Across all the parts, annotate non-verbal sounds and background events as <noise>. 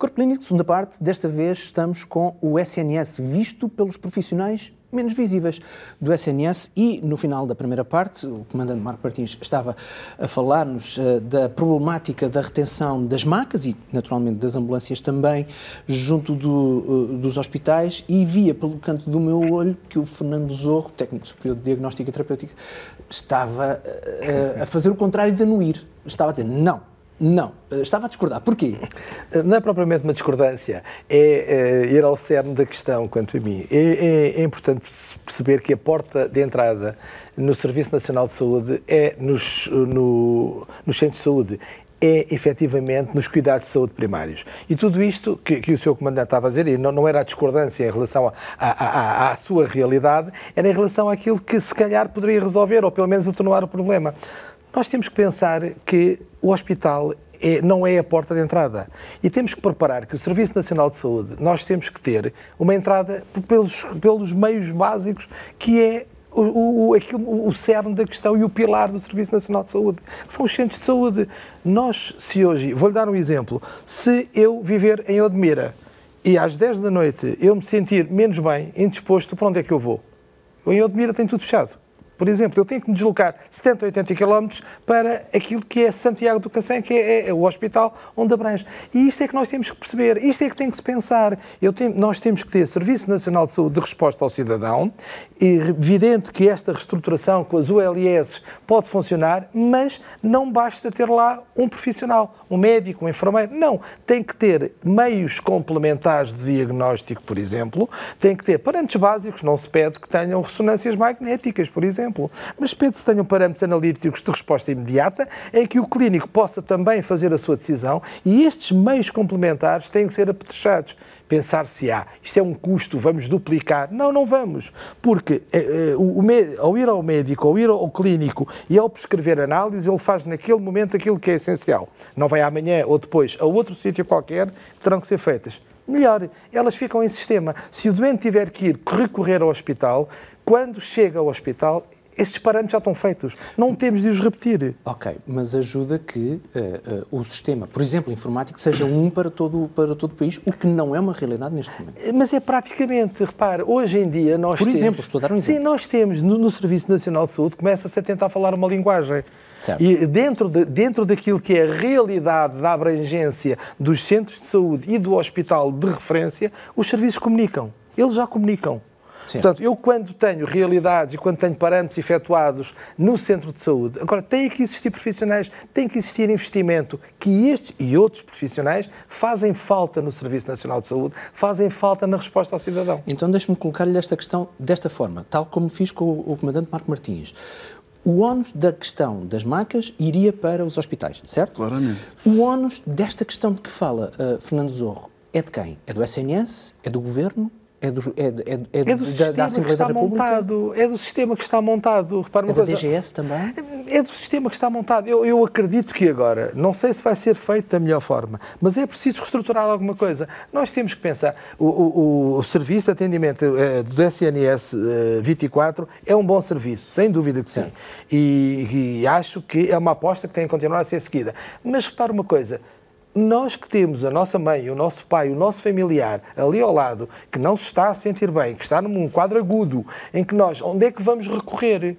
Corpo Clínico, segunda parte, desta vez estamos com o SNS, visto pelos profissionais menos visíveis do SNS e no final da primeira parte o comandante Marco Martins estava a falar-nos uh, da problemática da retenção das macas e naturalmente das ambulâncias também junto do, uh, dos hospitais e via pelo canto do meu olho que o Fernando Zorro, técnico superior de diagnóstica e terapêutica, estava uh, a fazer o contrário de anuir. Estava a dizer, não, não, eh, estava a discordar. Porquê? <laughs> Não é propriamente uma discordância, é, é ir ao cerne da questão, quanto a mim. É, é, é, importante perceber que a porta de entrada no Serviço Nacional de Saúde é nos, no, nos centros de saúde, é efetivamente nos cuidados de saúde primários. E tudo isto que, que o seu comandante estava a dizer, e não, não era a discordância em relação à sua realidade, era em relação àquilo que se calhar poderia resolver, ou pelo menos atenuar o problema. Nós temos que pensar que o hospital é, não é a porta de entrada. E temos que preparar que o Serviço Nacional de Saúde, nós temos que ter uma entrada pelos, pelos meios básicos, que é o, o, aquilo, o cerne da questão e o pilar do Serviço Nacional de Saúde, que são os centros de saúde. Nós, se hoje, vou-lhe dar um exemplo, se eu viver em Odmira e às 10 da noite eu me sentir menos bem, indisposto, para onde é que eu vou? Em Odmira tem tudo fechado. Por exemplo, eu tenho que me deslocar 70, 80 km para aquilo que é Santiago do Cacém, que é, é, o hospital onde abrange. E isto é que nós temos que perceber, isto é que tem que se pensar. Tenho, nós temos que ter Serviço Nacional de Saúde de resposta ao cidadão, e evidente que esta reestruturação com as ULS pode funcionar, mas não basta ter lá um profissional, um médico, um enfermeiro. Não, tem que ter meios complementares de diagnóstico, por exemplo, tem que ter parâmetros básicos, não se pede que tenham ressonâncias magnéticas, por exemplo exemplo, mas pede-se tenham parâmetros analíticos de resposta imediata, em que o clínico possa também fazer a sua decisão e estes meios complementares têm que ser apetrechados. Pensar-se, ah, isto é um custo, vamos duplicar. Não, não vamos, porque eh, eh o, o, ao ir ao médico, ao ir ao clínico e ao prescrever análise, ele faz naquele momento aquilo que é essencial. Não vai amanhã ou depois a outro sítio qualquer que terão que ser feitas melhor, elas ficam em sistema. Se o doente tiver que ir recorrer ao hospital, quando chega ao hospital, esses parâmetros já estão feitos. Não temos de os repetir. Ok, mas ajuda que uh, uh, o sistema, por exemplo, informático, seja um para todo, para todo o país, o que não é uma realidade neste momento. Mas é praticamente, repare, hoje em dia nós por temos... Por exemplo, estou a dar um exemplo. Sim, nós temos, no, no Serviço Nacional de Saúde, começa-se a tentar falar uma linguagem. Certo. E dentro, de, dentro daquilo que é a realidade da abrangência dos centros de saúde e do hospital de referência, os serviços comunicam. Eles já comunicam. Sim. Portanto, eu quando tenho realidades e quando tenho parâmetros efetuados no centro de saúde, agora tem que existir profissionais, tem que existir investimento, que estes e outros profissionais fazem falta no Serviço Nacional de Saúde, fazem falta na resposta ao cidadão. Então deixe-me colocar-lhe esta questão desta forma, tal como fiz com o, o Comandante Marco Martins. O ónus da questão das macas iria para os hospitais, certo? Claramente. O ónus desta questão de que fala uh, Fernando Zorro é de quem? É do SNS? É do Governo? É do, é, é, é, é do da, sistema da Assembleia que está da República? montado. É do sistema que está montado. Repara uma é coisa. da DGS também? É do sistema que está montado. Eu, eu acredito que agora, não sei se vai ser feito da melhor forma, mas é preciso reestruturar alguma coisa. Nós temos que pensar. O, o, o serviço de atendimento é, do SNS 24 é um bom serviço, sem dúvida que sim. sim. E, e acho que é uma aposta que tem que continuar a ser seguida. Mas repara uma coisa nós que temos a nossa mãe, o nosso pai, o nosso familiar ali ao lado, que não se está a sentir bem, que está num quadro agudo, em que nós, onde é que vamos recorrer?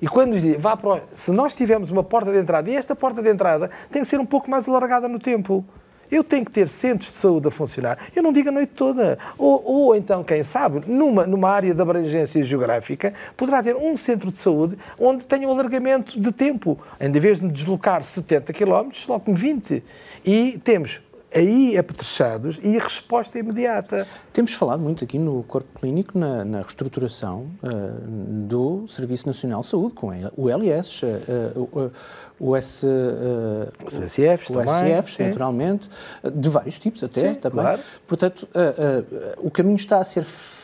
E quando diz, vá para o... se nós tivermos uma porta de entrada, e esta porta de entrada tem que ser um pouco mais alargada no tempo. Eu tenho que ter centros de saúde a funcionar. Eu não digo a noite toda. Ou, ou então, quem sabe, numa, numa área de abrangência geográfica, poderá ter um centro de saúde onde tenha um alargamento de tempo. Em vez de me deslocar 70 km, desloco-me 20. E temos aí apetrechados e a resposta imediata. Temos falado muito aqui no Corpo Clínico na, na reestruturação uh, do Serviço Nacional de Saúde, com o LS, uh, uh, o, S, os SFs, o SFs naturalmente, de vários tipos até Sim, também. Claro. Portanto, o caminho está a ser feito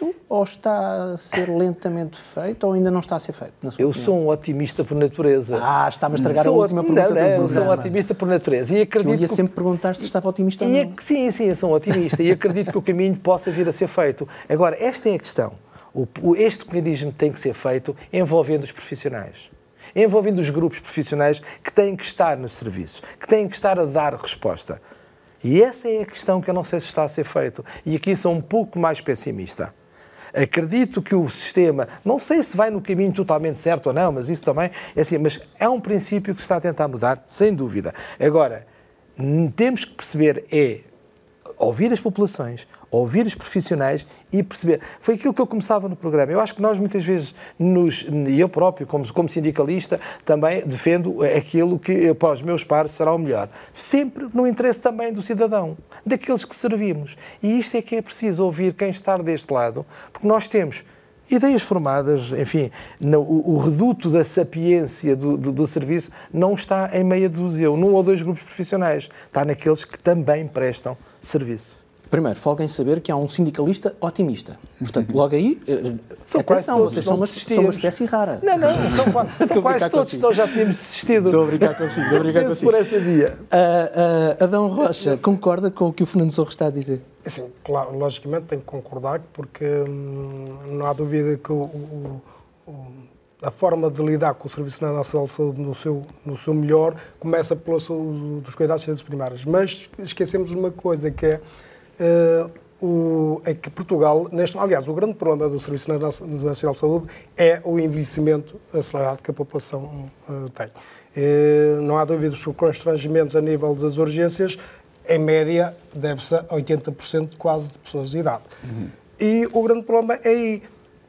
feito ou está a ser lentamente feito ou ainda não está a ser feito? eu opinião? sou um otimista por natureza. Ah, está-me a estragar sou a última pergunta não, não, Sou um otimista por natureza e acredito que eu ia que... sempre perguntar se estava otimista ou não. Sim, sim, eu sou um otimista e acredito que o caminho possa vir a ser feito. Agora, esta é a questão. Este mecanismo tem que ser feito envolvendo os profissionais envolvendo os grupos profissionais que têm que estar no serviço, que têm que estar a dar resposta. E essa é a questão que eu não sei se está a ser feito. E aqui sou um pouco mais pessimista. Acredito que o sistema, não sei se vai no caminho totalmente certo ou não, mas isso também é assim, mas é um princípio que se está a tentar mudar, sem dúvida. Agora, temos que perceber é ouvir as populações, ouvir os profissionais e perceber. Foi aquilo que eu começava no programa. Eu acho que nós muitas vezes, nos, eu próprio, como, como sindicalista, também defendo aquilo que para os meus pares será o melhor. Sempre no interesse também do cidadão, daqueles que servimos. E isto é que é preciso ouvir quem está deste lado, porque nós temos ideias formadas, enfim, o, o, reduto da sapiência do, do, do, serviço não está em meia dúzia, num ou dois grupos profissionais, está naqueles que também prestam serviço. Primeiro, folga em saber que há um sindicalista otimista. Portanto, logo aí, eh, são atenção, todos, vocês são uma, são uma espécie rara. Não, não, são, são quase todos, nós já tínhamos desistido. Estou a brincar consigo, estou a brincar consigo. por essa via. Uh, uh, Adão Rocha, concorda com o que o Fernando Sorro está a dizer? Sim, claro, logicamente tenho que concordar, porque hum, não há dúvida que o, o, o, a forma de lidar com o Serviço Nacional de Saúde no seu, no seu melhor começa pela saúde dos cuidados de saúde primários. Mas esquecemos uma coisa, que é Uh, o, é que Portugal, neste, aliás, o grande problema do Serviço Nacional de Saúde é o envelhecimento acelerado que a população uh, tem. Uh, não há dúvida que os constrangimentos a nível das urgências, em média, deve-se a 80% quase de pessoas de idade. Uhum. E o grande problema é aí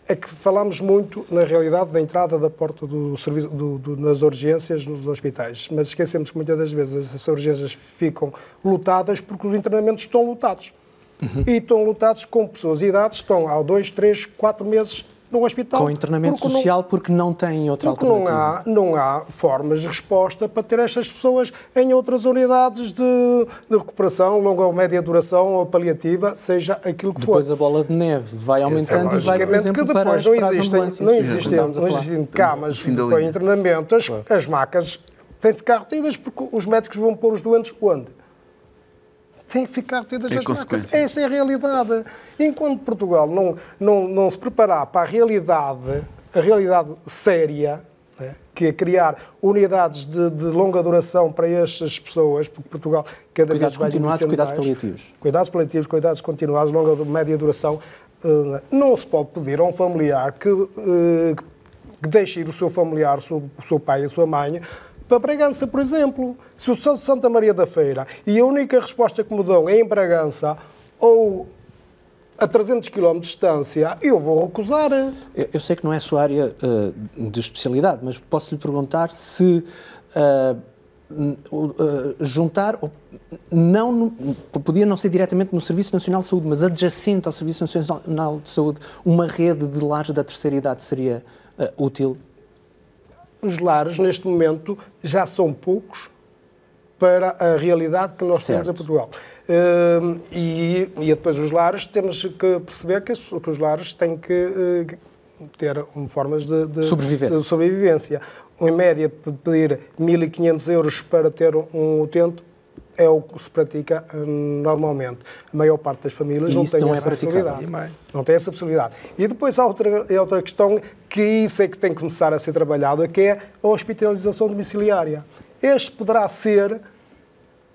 é que falamos muito, na realidade, da entrada da porta do serviço, do, do, nas urgências nos hospitais, mas esquecemos que muitas das vezes essas urgências ficam lotadas porque os internamentos estão lotados. Uhum. E estão lutados com pessoas de idade, estão há dois, três, quatro meses no hospital. Com internamento porque social não, porque não têm outra porque alternativa. Não há, não há formas de resposta para ter estas pessoas em outras unidades de, de recuperação, longa ou média duração ou paliativa, seja aquilo que depois for. Depois a bola de neve vai aumentando é, e vai, por exemplo, que depois para as, não existem, não existem, não existem camas para internamento. As, as macas têm de ficar retidas porque os médicos vão pôr os doentes onde? Têm que ficar todas as marcas. Essa é a realidade. Enquanto Portugal não, não, não se preparar para a realidade, a realidade séria, né, que é criar unidades de, de, longa duração para estas pessoas, porque Portugal cada cuidados vez mais continuados, cuidados mais, paliativos. Cuidados paliativos, cuidados continuados, longa média duração. Eh, não se pode pedir a um familiar que, eh, que deixe ir o seu familiar, o seu, o seu pai, a sua mãe, para Bragança, por exemplo, se o sou de Santa Maria da Feira e a única resposta que me dão é em Bragança ou a 300 km de distância, eu vou recusar. Eu, eu sei que não é a sua área uh, de especialidade, mas posso lhe perguntar se uh, uh, juntar, não, podia não ser diretamente no Serviço Nacional de Saúde, mas adjacente ao Serviço Nacional de Saúde, uma rede de lares da terceira idade seria útil? Os lares, neste momento, já são poucos para a realidade que nós certo. temos em Portugal. Uh, e, e depois os lares, temos que perceber que, que os lares têm que uh, ter formas de, de, de, sobrevivência. Em média, pedir 1.500 euros para ter um utente é o que se pratica hum, normalmente. A maior parte das famílias e não tem não essa é possibilidade. Não tem essa possibilidade. E depois há outra, é outra questão que isso é que tem que começar a ser trabalhado, que é a hospitalização domiciliária. Este poderá ser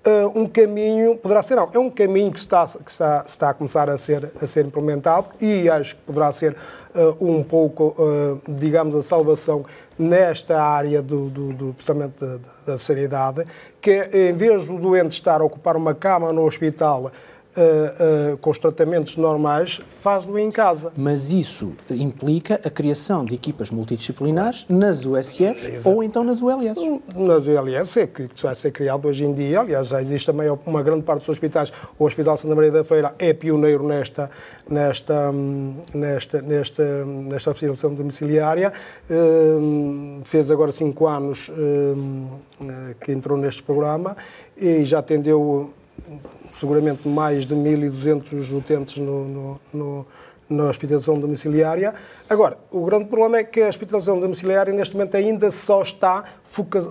uh, um caminho, poderá ser não, é um caminho que está, que está, está a começar a ser, a ser implementado e acho que poderá ser uh, um pouco, uh, digamos, a salvação nesta área do, do, do da, da sanidade, que em vez do doente estar a ocupar uma cama no hospital uh, uh, com os tratamentos normais, faz-lo em casa. Mas isso implica a criação de equipas multidisciplinares nas USFs Exato. ou então nas ULS? Nas ULS, é que vai ser criado hoje em dia. Aliás, já existe também uma grande parte dos hospitais. O Hospital Santa Maria da Feira é pioneiro nesta, nesta, nesta, nesta, nesta hospitalização domiciliária. Uh, fez agora cinco anos que entrou neste programa e já atendeu seguramente mais de 1.200 utentes no, no, no, na hospitalização domiciliária. Agora, o grande problema é que a hospitalização domiciliária neste momento ainda só está foca,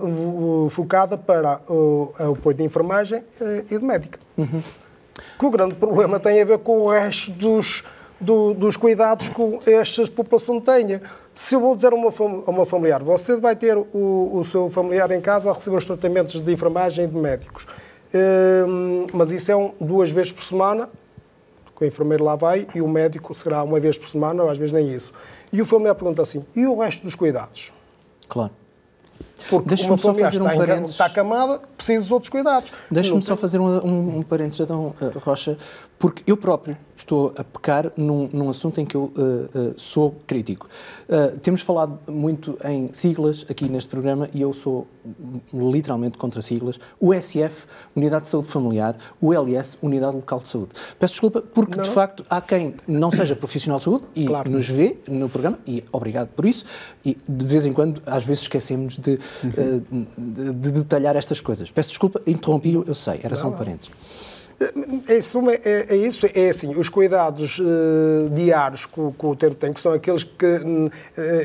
focada para o, apoio de enfermagem eh, e de médica. Uhum. Que o grande problema tem a ver com o resto dos, do, dos cuidados que esta população tenha. Se eu vou dizer a uma, a uma familiar, você vai ter o, o seu familiar em casa a receber os tratamentos de enfermagem e de médicos mas isso é um, duas vezes por semana, que o enfermeiro lá vai e o médico será uma vez por semana, ou às vezes nem isso. E o familiar pergunta assim: e o resto dos cuidados? Claro. Porque uma familiar está, um parênteses... está acamada, precisa de outros cuidados. Deixa-me só fazer um, um, um parênteses, Adão uh, Rocha, porque eu próprio estou a pecar num, num assunto em que eu uh, uh, sou crítico. Temos falado muito em siglas aqui neste programa e eu sou literalmente contra siglas. O SF, Unidade de Saúde Familiar, o LS, Unidade Local de Saúde. Peço desculpa porque, não. de facto, há quem não seja profissional de saúde e claro. nos vê no programa, e obrigado por isso, e de vez em quando, às vezes, esquecemos de. De, de detalhar estas coisas. Peço desculpa, interrompi-o, eu sei, era só um parênteses. É, é, é, isso, é assim, os cuidados uh, diários que, que, o tempo tem, que são aqueles que, uh,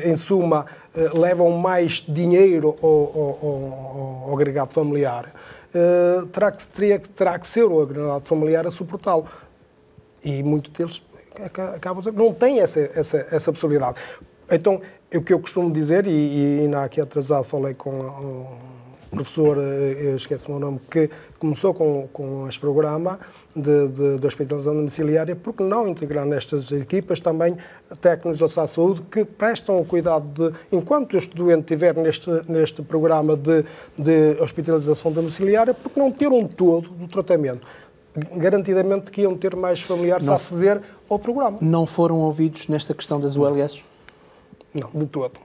em suma, uh, levam mais dinheiro ao, ao, ao agregado familiar, terá, que, teria, terá que ser o agregado familiar a suportá-lo. E muitos deles acabam não têm essa, essa, essa possibilidade. Então, o que eu costumo dizer, e, e ainda aqui atrasado falei com professor, eh, esquece-me o nome, que começou com, com este programa de, de, de hospitalização domiciliária, porque não integrar nestas equipas também técnicos da saúde que prestam o cuidado de, enquanto este doente estiver neste, neste programa de, de hospitalização domiciliária, porque não ter um todo do tratamento garantidamente que iam ter mais familiares não, a aceder ao programa. Não foram ouvidos nesta questão das ULS? Não, de todo.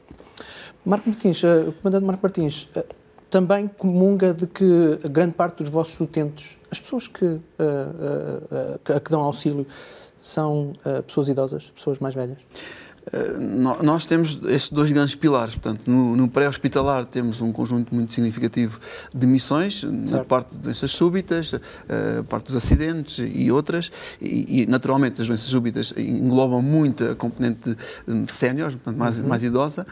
Marco Martins, uh, Comandante Marco Martins, uh, também comunga de que grande parte dos vossos utentes, as pessoas que, uh, uh, que dão auxílio, são pessoas idosas, pessoas mais velhas? Eh, nós temos estes dois grandes pilares. Portanto, no, no pré-hospitalar temos um conjunto muito significativo de missões, certo. na parte de doenças súbitas, a eh, parte dos acidentes e outras, e, e, naturalmente as doenças súbitas englobam muito a componente sénior, mais, uhum. mais idosa,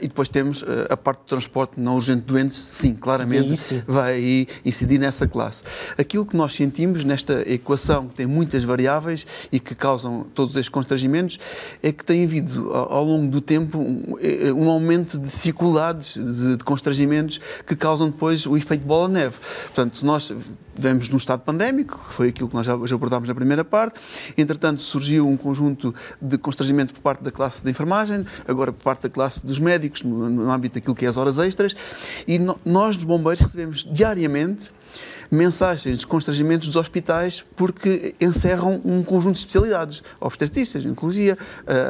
e depois temos a parte do transporte não urgente de doentes, sim, claramente sim. vai incidir nessa classe. Aquilo que nós sentimos nesta equação, que tem muitas variáveis e que causam todos estes constrangimentos, é que tem havido havido ao longo do tempo um, eh, um aumento de dificuldades, de, de, constrangimentos que causam depois o efeito bola-neve. Portanto, nós vemos num estado pandémico, que foi aquilo que nós já, abordámos na primeira parte, entretanto surgiu um conjunto de constrangimentos por parte da classe da enfermagem, agora por parte da classe dos médicos, no, no âmbito daquilo que é as horas extras, e no, nós, dos bombeiros, recebemos diariamente mensagens de constrangimentos dos hospitais porque encerram um conjunto de especialidades, obstetrícias, oncologia,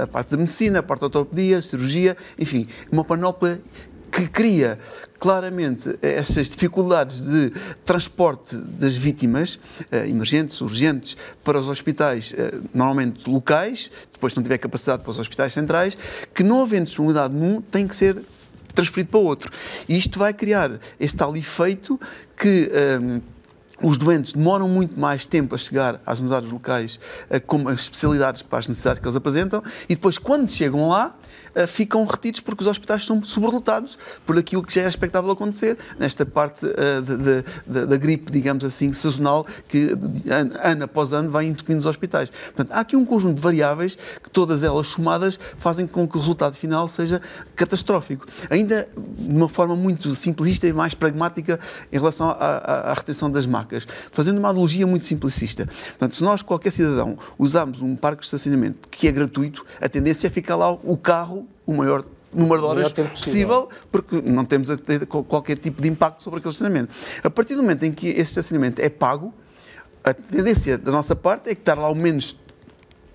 a parte da medicina, parte da ortopedia, cirurgia, enfim, uma panóplia que cria claramente essas dificuldades de transporte das vítimas, eh, emergentes, urgentes, para os hospitais, eh, normalmente locais, depois não tiver capacidade para os hospitais centrais, que não havendo disponibilidade num, tem que ser transferido para outro. E isto vai criar este tal efeito que. Eh, os doentes demoram muito mais tempo a chegar às unidades locais com as especialidades para as necessidades que eles apresentam e depois, quando chegam lá, uh, ficam retidos porque os hospitais são sobrelotados por aquilo que já era expectável acontecer nesta parte de, da gripe, digamos assim, sazonal, que ano após ano vai entupindo os hospitais. Portanto, há aqui um conjunto de variáveis que todas elas somadas fazem com que o resultado final seja catastrófico. Ainda de uma forma muito simplista e mais pragmática em relação à, à, à retenção das macas, fazendo uma analogia muito simplicista. Portanto, se nós, qualquer cidadão, usarmos um parque de estacionamento que é gratuito, a tendência é ficar lá o carro o maior número de horas possível, possível, porque não temos qualquer tipo de impacto sobre aquele estacionamento. A partir do momento em que esse estacionamento é pago, a tendência da nossa parte é que estar lá o menos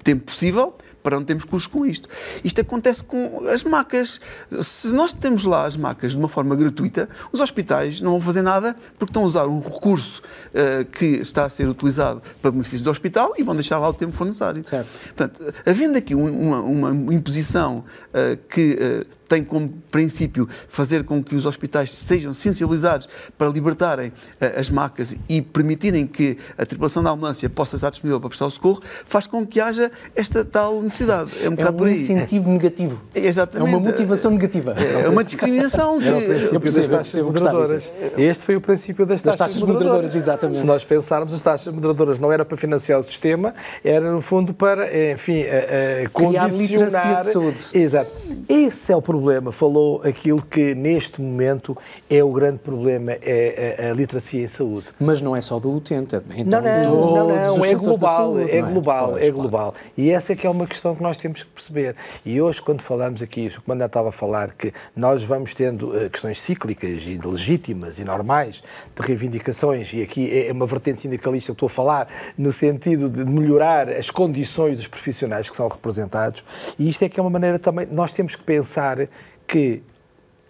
tempo possível para não termos custos com isto. Isto acontece com as macas. Se nós temos lá as macas de uma forma gratuita, os hospitais não vão fazer nada porque estão a usar um recurso uh, que está a ser utilizado para benefício do hospital e vão deixar lá o tempo que for necessário. Certo. Portanto, havendo aqui uma, uma imposição uh, que uh, tem como princípio fazer com que os hospitais sejam sensibilizados para libertarem uh, as macas e permitirem que a tripulação da ambulância possa estar disponível para prestar o socorro, faz com que haja esta tal necessidade. É um, é um incentivo negativo. Exatamente. É uma motivação negativa. É, uma discriminação. Que... <laughs> É o princípio das taxas moderadoras. Este foi o princípio das taxas, das taxas moderadoras. moderadoras. Exatamente. Se nós pensarmos, as taxas moderadoras não era para financiar o sistema, era no fundo para, enfim, a, a condicionar... de saúde. Exato. Esse é o problema problema, falou aquilo que neste momento é o grande problema, é a, a literacia em saúde. Mas não é só do utente, é então, não, não, não, não, é global, saúde, é global, é, é global. E essa é que é uma questão que nós temos que perceber. E hoje, quando falamos aqui, o Comandante estava a falar que nós vamos tendo uh, questões cíclicas e legítimas e normais de reivindicações, e aqui é uma vertente sindicalista que estou a falar, no sentido de melhorar as condições dos profissionais que são representados, e isto é que é uma maneira também, nós temos que pensar que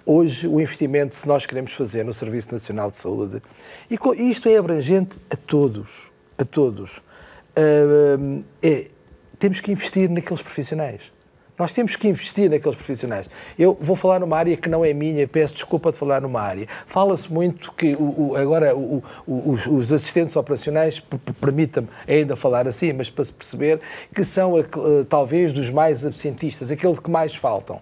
hoje o investimento, se nós queremos fazer no Serviço Nacional de Saúde, e isto é abrangente a todos, a todos, uh, é, temos que investir naqueles profissionais. Nós temos que investir naqueles profissionais. Eu vou falar numa área que não é minha, peço desculpa de falar numa área. Fala-se muito que o, o, agora o, os, os, assistentes operacionais, permita-me ainda falar assim, mas para se perceber, que são talvez dos mais absentistas, aquele que mais faltam.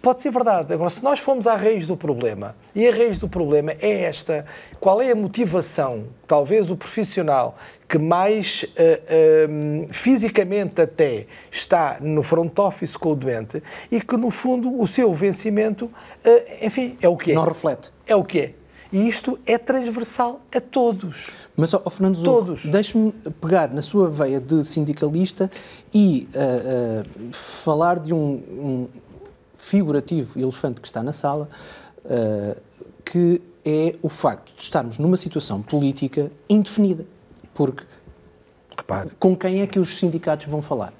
Pode ser verdade. Agora, se nós formos à raiz do problema, e a raiz do problema é esta, qual é a motivação, talvez o profissional que mais uh, uh, fisicamente até está no front office com o doente e que, no fundo, o seu vencimento, uh, enfim, é o que é. Não reflete. É o que é. E isto é transversal a todos. Mas, oh, Fernando Zorro, deixe-me pegar na sua veia de sindicalista e falar de um, um figurativo elefante que está na sala, uh, que é o facto de estarmos numa situação política indefinida. Porque Repare. com quem é que os sindicatos vão falar?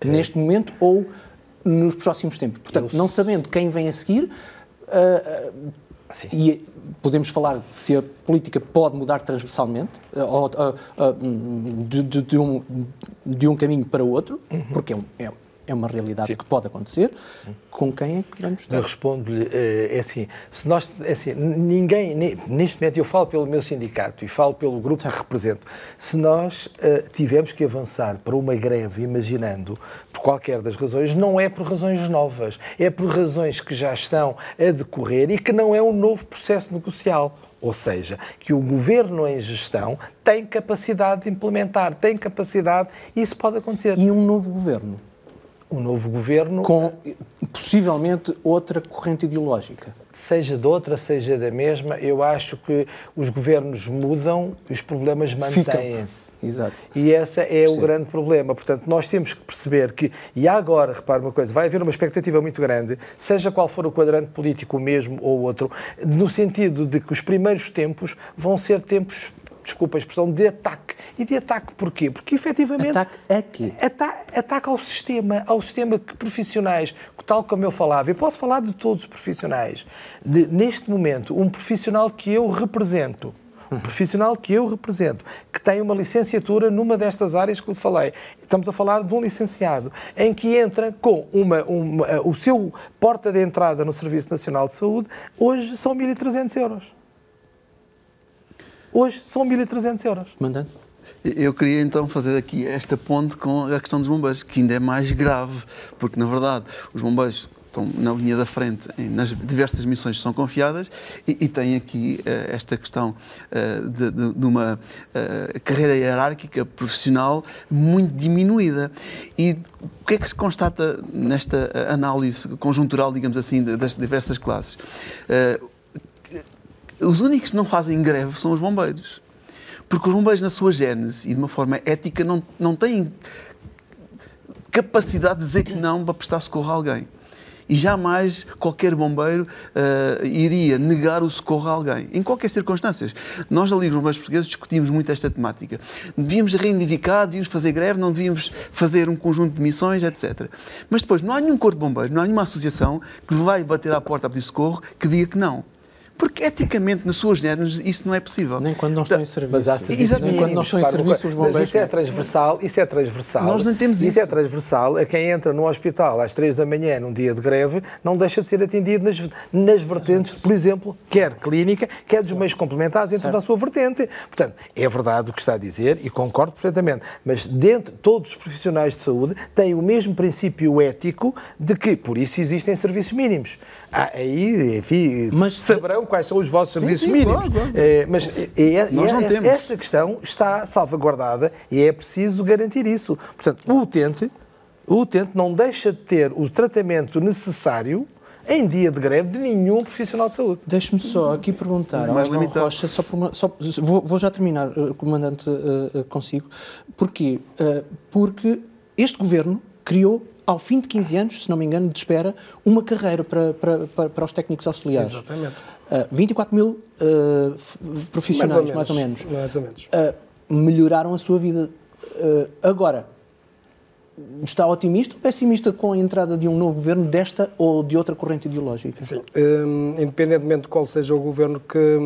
É. Neste momento ou nos próximos tempos? Portanto, Eu... não sabendo quem vem a seguir, uh, e podemos falar se a política pode mudar transversalmente, ou, uh, de, de, de, um, de um caminho para outro, uhum. porque é, um, é é uma realidade Sim. que pode acontecer. Com quem é que vamos estar? Eu respondo-lhe, eh, é assim, se nós, é assim, ninguém, neste momento eu falo pelo meu sindicato e falo pelo grupo certo. que represento, se nós uh, tivermos que avançar para uma greve, imaginando, por qualquer das razões, não é por razões novas, é por razões que já estão a decorrer e que não é um novo processo negocial. Ou seja, que o governo em gestão tem capacidade de implementar, tem capacidade, e isso pode acontecer. E um novo governo um novo governo. Com possivelmente outra corrente ideológica. Seja de outra, seja da mesma, eu acho que os governos mudam e os problemas mantêm-se. Exato. E esse é Sim. o grande problema. Portanto, nós temos que perceber que, e agora, repare uma coisa, vai haver uma expectativa muito grande, seja qual for o quadrante político, o mesmo ou outro, no sentido de que os primeiros tempos vão ser tempos desculpa a expressão, de ataque. E de ataque porquê? Porque efetivamente. Ataque a quê? Ataque, ataque ao sistema, ao sistema que profissionais, tal como eu falava, eu posso falar de todos os profissionais. De, neste momento, um profissional que eu represento, um profissional que eu represento, que tem uma licenciatura numa destas áreas que eu falei. Estamos a falar de um licenciado, em que entra com uma, uma o seu porta de entrada no Serviço Nacional de Saúde, hoje são 1.300 euros. Hoje são 1.300 euros. Mandando. Eu queria então fazer aqui esta ponte com a questão dos bombeiros, que ainda é mais grave, porque na verdade os bombeiros estão na linha da frente nas diversas missões que são confiadas e, e tem aqui uh, esta questão uh, de, de, de, uma uh, carreira hierárquica profissional muito diminuída. E o que é que se constata nesta análise conjuntural, digamos assim, das diversas classes? Os únicos que não fazem greve são os bombeiros. Porque os bombeiros, na sua gênese e de uma forma ética, não, não têm capacidade de dizer que não para prestar socorro a alguém. E jamais qualquer bombeiro uh, iria negar o socorro a alguém, em qualquer circunstâncias. Nós, na Liga dos Bombeiros Portugueses, discutimos muito esta temática. Devíamos reivindicar, devíamos fazer greve, não devíamos fazer um conjunto de missões, etc. Mas depois, não há nenhum corpo de bombeiro, não há nenhuma associação que vai bater à porta a pedir socorro que diga que não. Porque eticamente, nas suas géneros, isso não é possível. Nem quando não estão em serviço. Mas há serviços Nem quando não estão em serviço, os bombeiros. Mas isso é transversal, isso é transversal. Nós não temos isso. Isso é transversal a quem entra no hospital às três da manhã, num dia de greve, não deixa de ser atendido nas, nas vertentes, por exemplo, quer clínica, quer dos meios complementares dentro certo. da sua vertente. Portanto, é verdade o que está a dizer e concordo perfeitamente. Mas dentro, todos os profissionais de saúde têm o mesmo princípio ético de que, por isso, existem serviços mínimos. Ah, aí, enfim, mas, saberão quais são os vossos serviços sim, mínimos. Claro, claro. É, mas é, é, Nós não temos. esta questão está salvaguardada e é preciso garantir isso. Portanto, o utente o utente não deixa de ter o tratamento necessário em dia de greve de nenhum profissional de saúde. Deixe-me só aqui perguntar ao João Rocha, só, uma, só vou, vou, já terminar, uh, Comandante, uh, consigo. Porquê? Uh, porque este governo criou, ao fim de 15 anos, se não me engano, de espera, uma carreira para, para, para, para os técnicos auxiliares. Exatamente. Uh, 24 mil uh, profissionais, mais ou menos. Mais ou menos. Uh, melhoraram a sua vida. agora, está otimista ou pessimista com a entrada de um novo governo desta ou de outra corrente ideológica? Sim. Um, independentemente de qual seja o governo que,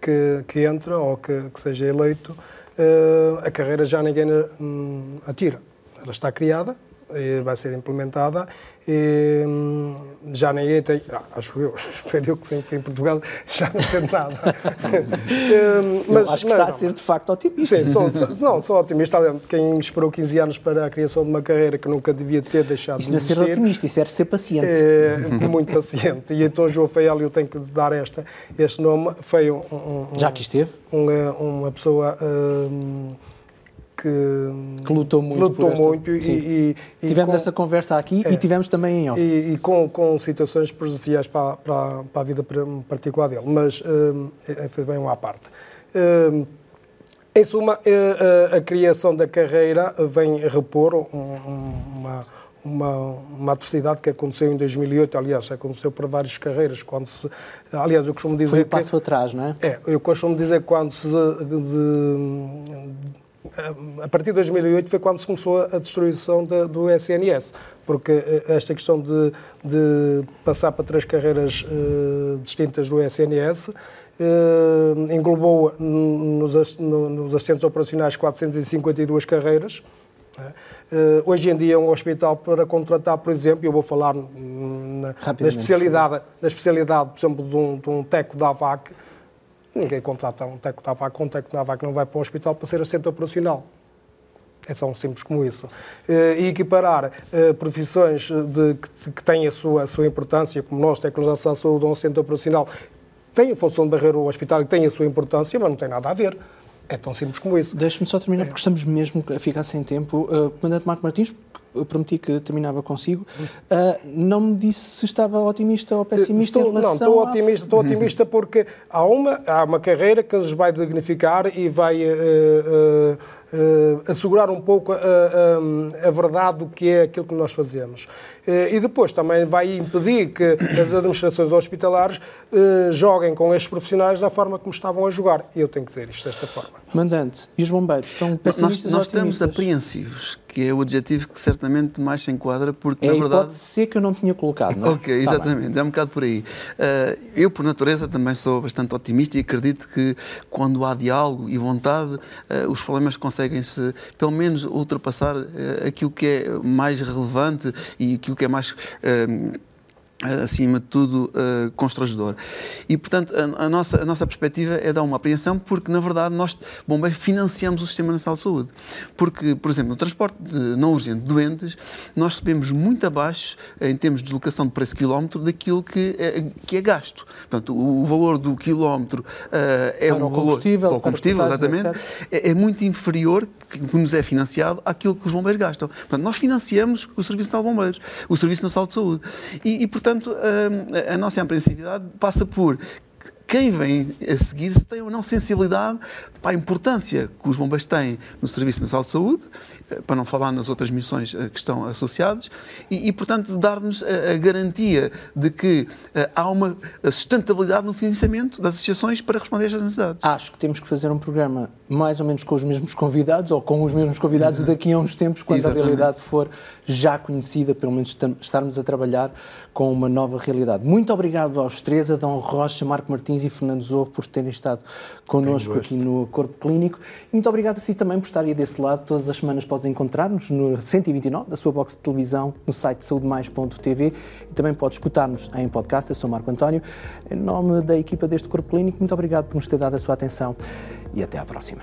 que, que entra ou que, que seja eleito, a carreira já ninguém hum, atira. Ela está criada, vai ser implementada e hum, já ninguém tem, ah, acho eu, <laughs> espero eu que sempre em Portugal <laughs> já não sei nada. Hum, <laughs> mas, eu acho que está não. a ser de facto otimista. Sim, sou, não, sou otimista. Quem esperou 15 anos para a criação de uma carreira que nunca devia ter deixado isso de existir. Isso não é ser otimista, isso é ser paciente. É, muito paciente. E então João Feil, eu tenho que dar esta, este nome, foi um, um, já que esteve? Uma, uma pessoa... Um, que, que lutou muito. Lutou muito e, e, Tivemos com, essa conversa aqui é, e tivemos também em off. E, e com, com situações prejudiciais para, para, para, a vida particular dele, mas uh, foi bem uma à parte. Uh, em suma, uh, a criação da carreira vem repor um, uma, uma, uma atrocidade que aconteceu em 2008, aliás, aconteceu para várias carreiras, quando se, aliás, eu costumo dizer Foi um passo que, atrás, não é? É, eu costumo dizer quando se de, de, a partir de 2008 foi quando se começou a destruição do SNS, porque eh, esta questão de, de passar para três carreiras uh, distintas do SNS uh, englobou nos, nos assistentes operacionais 452 carreiras. Uh, hoje em dia, um hospital para contratar, por exemplo, eu vou falar na, na especialidade, na especialidade, por exemplo, de um, de um teco da AVAC, Ninguém contrata um técnico da AVAC, um técnico da AVAC não vai para um hospital para ser assistente operacional. É tão simples como isso. Eh, e equiparar eh, profissões de, que, que têm a sua, a sua importância, como nós, técnicos da saúde, um assistente operacional, tem a função de barreira o hospital e tem a sua importância, mas não tem nada a ver. É tão simples como isso. Deixe-me só terminar, porque estamos mesmo a ficar sem tempo. Uh, Comandante Marco Martins, eu prometi que terminava consigo. Uh, não me disse se estava otimista ou pessimista estou, em relação Não, estou otimista, estou <laughs> otimista porque há uma, há uma carreira que nos vai dignificar e vai... Uh, uh, uh, assegurar um pouco a, a, a, verdade do que é aquilo que nós fazemos. Uh, e depois também vai impedir que as administrações hospitalares uh, joguem com estes profissionais da forma como estavam a jogar. Eu tenho que dizer isto desta forma. Mandante, e os bombeiros estão pessimistas Nós, nós estamos apreensivos, que é o adjetivo que certamente mais se enquadra, porque é na verdade... pode ser que eu não tinha colocado, não é? ok, tá exatamente, bem. é um bocado por aí. Uh, eu, por natureza, também sou bastante otimista e acredito que quando há diálogo e vontade, uh, os problemas conseguem-se, pelo menos, ultrapassar uh, aquilo que é mais relevante e aquilo que é mais acima de tudo, uh, constrangedor. E, portanto, a, a, nossa, a nossa perspectiva é dar uma apreensão porque, na verdade, nós, bombeiros, financiamos o Sistema Nacional de Saúde. Porque, por exemplo, no transporte não urgente de doentes, nós recebemos muito abaixo, em termos de deslocação de preço quilómetro, daquilo que é, que é gasto. Portanto, o, o valor do quilómetro uh, é para um o combustível, valor... Para o combustível, exatamente. É, é, muito inferior que nos é financiado àquilo que os bombeiros gastam. Portanto, nós financiamos o Serviço Nacional de Bombeiros, o Serviço Nacional de Saúde. E, e portanto, portanto, a, a nossa apreensividade passa por quem vem a seguir se tem ou não sensibilidade para a importância que os bombeiros têm no Serviço Nacional de Saúde, eh, para não falar nas outras missões eh, que estão associadas, e, e portanto, dar-nos a, a, garantia de que uh, há uma sustentabilidade no financiamento das associações para responder a estas necessidades. Acho que temos que fazer um programa mais ou menos com os mesmos convidados, ou com os mesmos convidados daqui a uns tempos, quando Exatamente. a realidade for já conhecida, pelo menos estarmos a trabalhar com uma nova realidade. Muito obrigado aos três, Adão Rocha, Marco Martins e Fernando Zorro, por terem estado connosco aqui no Corpo Clínico. Muito obrigado a si também por estar aí desse lado. Todas as semanas podem encontrar-nos no 129 da sua box de televisão, no site saudemais.tv e também pode escutar-nos em podcast. Eu sou Marco António. Em nome da equipa deste Corpo Clínico, muito obrigado por nos ter dado a sua atenção e até à próxima.